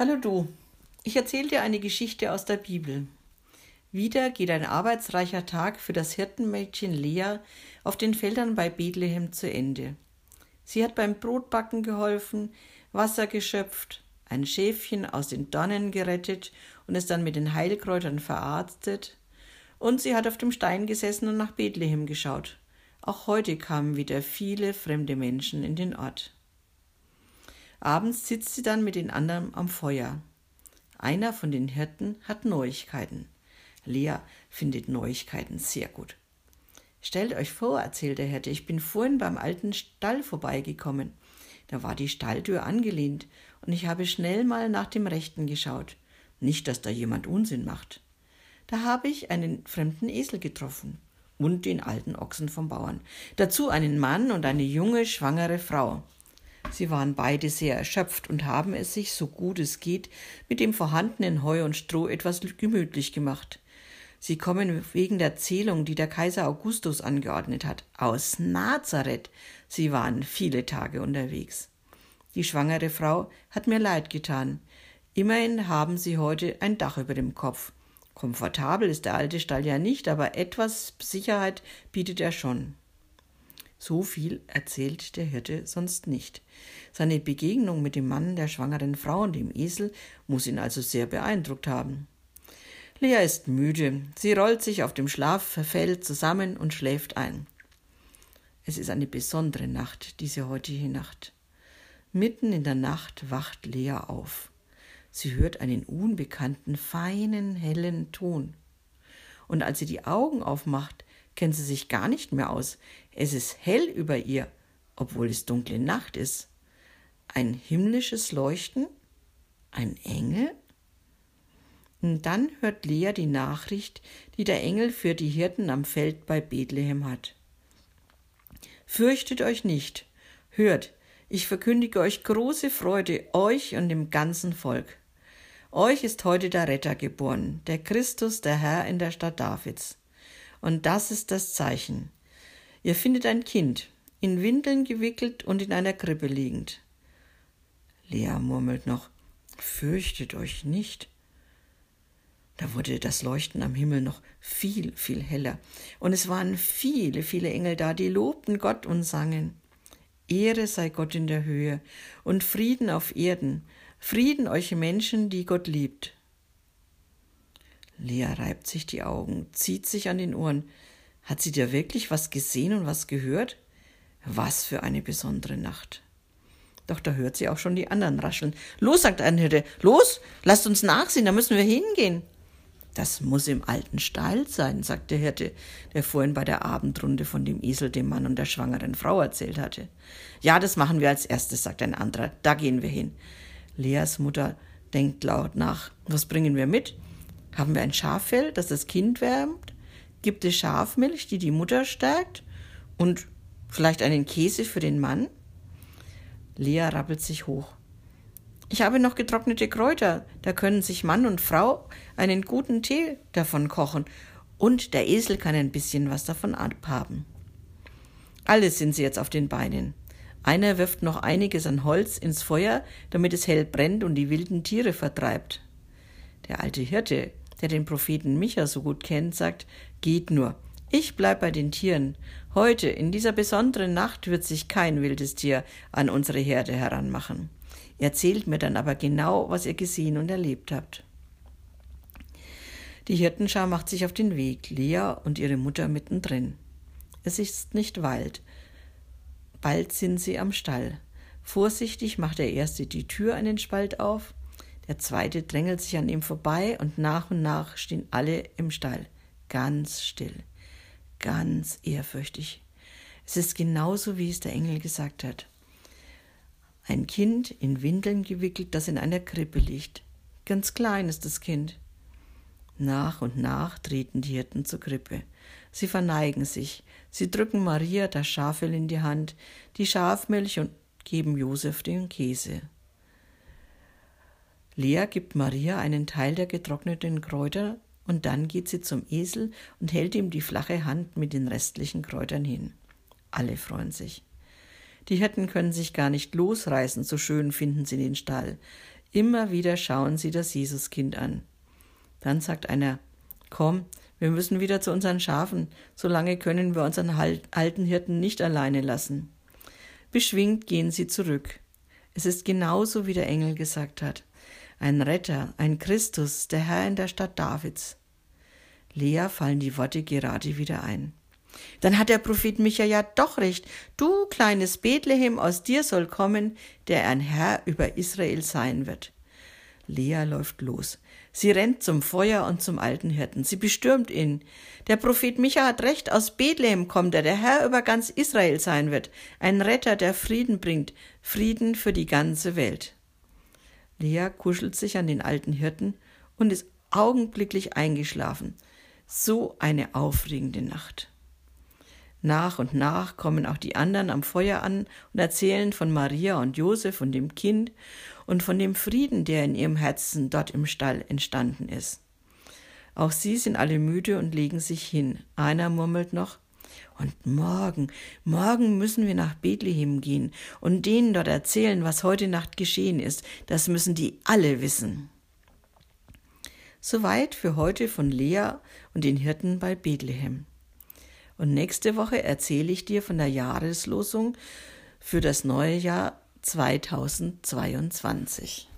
Hallo du, ich erzähle dir eine Geschichte aus der Bibel. Wieder geht ein arbeitsreicher Tag für das Hirtenmädchen Lea auf den Feldern bei Bethlehem zu Ende. Sie hat beim Brotbacken geholfen, Wasser geschöpft, ein Schäfchen aus den Dornen gerettet und es dann mit den Heilkräutern verarztet, und sie hat auf dem Stein gesessen und nach Bethlehem geschaut. Auch heute kamen wieder viele fremde Menschen in den Ort. Abends sitzt sie dann mit den anderen am Feuer. Einer von den Hirten hat Neuigkeiten. Lea findet Neuigkeiten sehr gut. Stellt euch vor, erzählt der Hirte, ich bin vorhin beim alten Stall vorbeigekommen. Da war die Stalltür angelehnt und ich habe schnell mal nach dem Rechten geschaut. Nicht, dass da jemand Unsinn macht. Da habe ich einen fremden Esel getroffen und den alten Ochsen vom Bauern. Dazu einen Mann und eine junge, schwangere Frau. Sie waren beide sehr erschöpft und haben es sich, so gut es geht, mit dem vorhandenen Heu und Stroh etwas gemütlich gemacht. Sie kommen wegen der Zählung, die der Kaiser Augustus angeordnet hat, aus Nazareth. Sie waren viele Tage unterwegs. Die schwangere Frau hat mir leid getan. Immerhin haben sie heute ein Dach über dem Kopf. Komfortabel ist der alte Stall ja nicht, aber etwas Sicherheit bietet er schon. So viel erzählt der Hirte sonst nicht. Seine Begegnung mit dem Mann, der schwangeren Frau und dem Esel muss ihn also sehr beeindruckt haben. Lea ist müde. Sie rollt sich auf dem Schlaffeld zusammen und schläft ein. Es ist eine besondere Nacht, diese heutige Nacht. Mitten in der Nacht wacht Lea auf. Sie hört einen unbekannten, feinen, hellen Ton. Und als sie die Augen aufmacht, kennt sie sich gar nicht mehr aus. Es ist hell über ihr, obwohl es dunkle Nacht ist. Ein himmlisches Leuchten? Ein Engel? Und dann hört Lea die Nachricht, die der Engel für die Hirten am Feld bei Bethlehem hat. Fürchtet euch nicht, hört, ich verkündige euch große Freude, euch und dem ganzen Volk. Euch ist heute der Retter geboren, der Christus, der Herr in der Stadt Davids. Und das ist das Zeichen. Ihr findet ein Kind, in Windeln gewickelt und in einer Krippe liegend. Lea murmelt noch, fürchtet euch nicht. Da wurde das Leuchten am Himmel noch viel, viel heller. Und es waren viele, viele Engel da, die lobten Gott und sangen. Ehre sei Gott in der Höhe und Frieden auf Erden, Frieden euch Menschen, die Gott liebt. Lea reibt sich die Augen, zieht sich an den Ohren. Hat sie da wirklich was gesehen und was gehört? Was für eine besondere Nacht. Doch da hört sie auch schon die anderen rascheln. Los, sagt ein Hirte, los, lasst uns nachsehen, da müssen wir hingehen. Das muss im alten Stall sein, sagt der Hirte, der vorhin bei der Abendrunde von dem Esel, dem Mann und der schwangeren Frau erzählt hatte. Ja, das machen wir als erstes, sagt ein anderer. Da gehen wir hin. Leas Mutter denkt laut nach. Was bringen wir mit? Haben wir ein Schaffell, das das Kind wärmt? Gibt es Schafmilch, die die Mutter stärkt? Und vielleicht einen Käse für den Mann? Lea rappelt sich hoch. Ich habe noch getrocknete Kräuter, da können sich Mann und Frau einen guten Tee davon kochen, und der Esel kann ein bisschen was davon abhaben. Alle sind sie jetzt auf den Beinen. Einer wirft noch einiges an Holz ins Feuer, damit es hell brennt und die wilden Tiere vertreibt. Der alte Hirte der den Propheten Micha so gut kennt, sagt, geht nur. Ich bleib bei den Tieren. Heute, in dieser besonderen Nacht, wird sich kein wildes Tier an unsere Herde heranmachen. Erzählt mir dann aber genau, was ihr gesehen und erlebt habt. Die Hirtenschar macht sich auf den Weg, Lea und ihre Mutter mittendrin. Es ist nicht Wald. Bald sind sie am Stall. Vorsichtig macht der Erste die Tür einen Spalt auf, der zweite drängelt sich an ihm vorbei und nach und nach stehen alle im Stall, ganz still, ganz ehrfürchtig. Es ist genauso, wie es der Engel gesagt hat. Ein Kind in Windeln gewickelt, das in einer Krippe liegt. Ganz klein ist das Kind. Nach und nach treten die Hirten zur Krippe. Sie verneigen sich. Sie drücken Maria das Schafell in die Hand, die Schafmilch und geben Josef den Käse. Lea gibt Maria einen Teil der getrockneten Kräuter und dann geht sie zum Esel und hält ihm die flache Hand mit den restlichen Kräutern hin. Alle freuen sich. Die Hirten können sich gar nicht losreißen, so schön finden sie den Stall. Immer wieder schauen sie das Jesuskind an. Dann sagt einer, komm, wir müssen wieder zu unseren Schafen, so lange können wir unseren alten Hirten nicht alleine lassen. Beschwingt gehen sie zurück. Es ist genauso, wie der Engel gesagt hat. Ein Retter, ein Christus, der Herr in der Stadt Davids. Lea fallen die Worte gerade wieder ein. Dann hat der Prophet Micha ja doch recht. Du kleines Bethlehem, aus dir soll kommen, der ein Herr über Israel sein wird. Lea läuft los. Sie rennt zum Feuer und zum alten Hirten. Sie bestürmt ihn. Der Prophet Micha hat recht, aus Bethlehem kommt er, der Herr über ganz Israel sein wird, ein Retter, der Frieden bringt, Frieden für die ganze Welt. Lea kuschelt sich an den alten Hirten und ist augenblicklich eingeschlafen. So eine aufregende Nacht. Nach und nach kommen auch die anderen am Feuer an und erzählen von Maria und Josef und dem Kind und von dem Frieden, der in ihrem Herzen dort im Stall entstanden ist. Auch sie sind alle müde und legen sich hin. Einer murmelt noch, und morgen, morgen müssen wir nach Bethlehem gehen und denen dort erzählen, was heute Nacht geschehen ist. Das müssen die alle wissen. Soweit für heute von Lea und den Hirten bei Bethlehem. Und nächste Woche erzähle ich dir von der Jahreslosung für das neue Jahr 2022.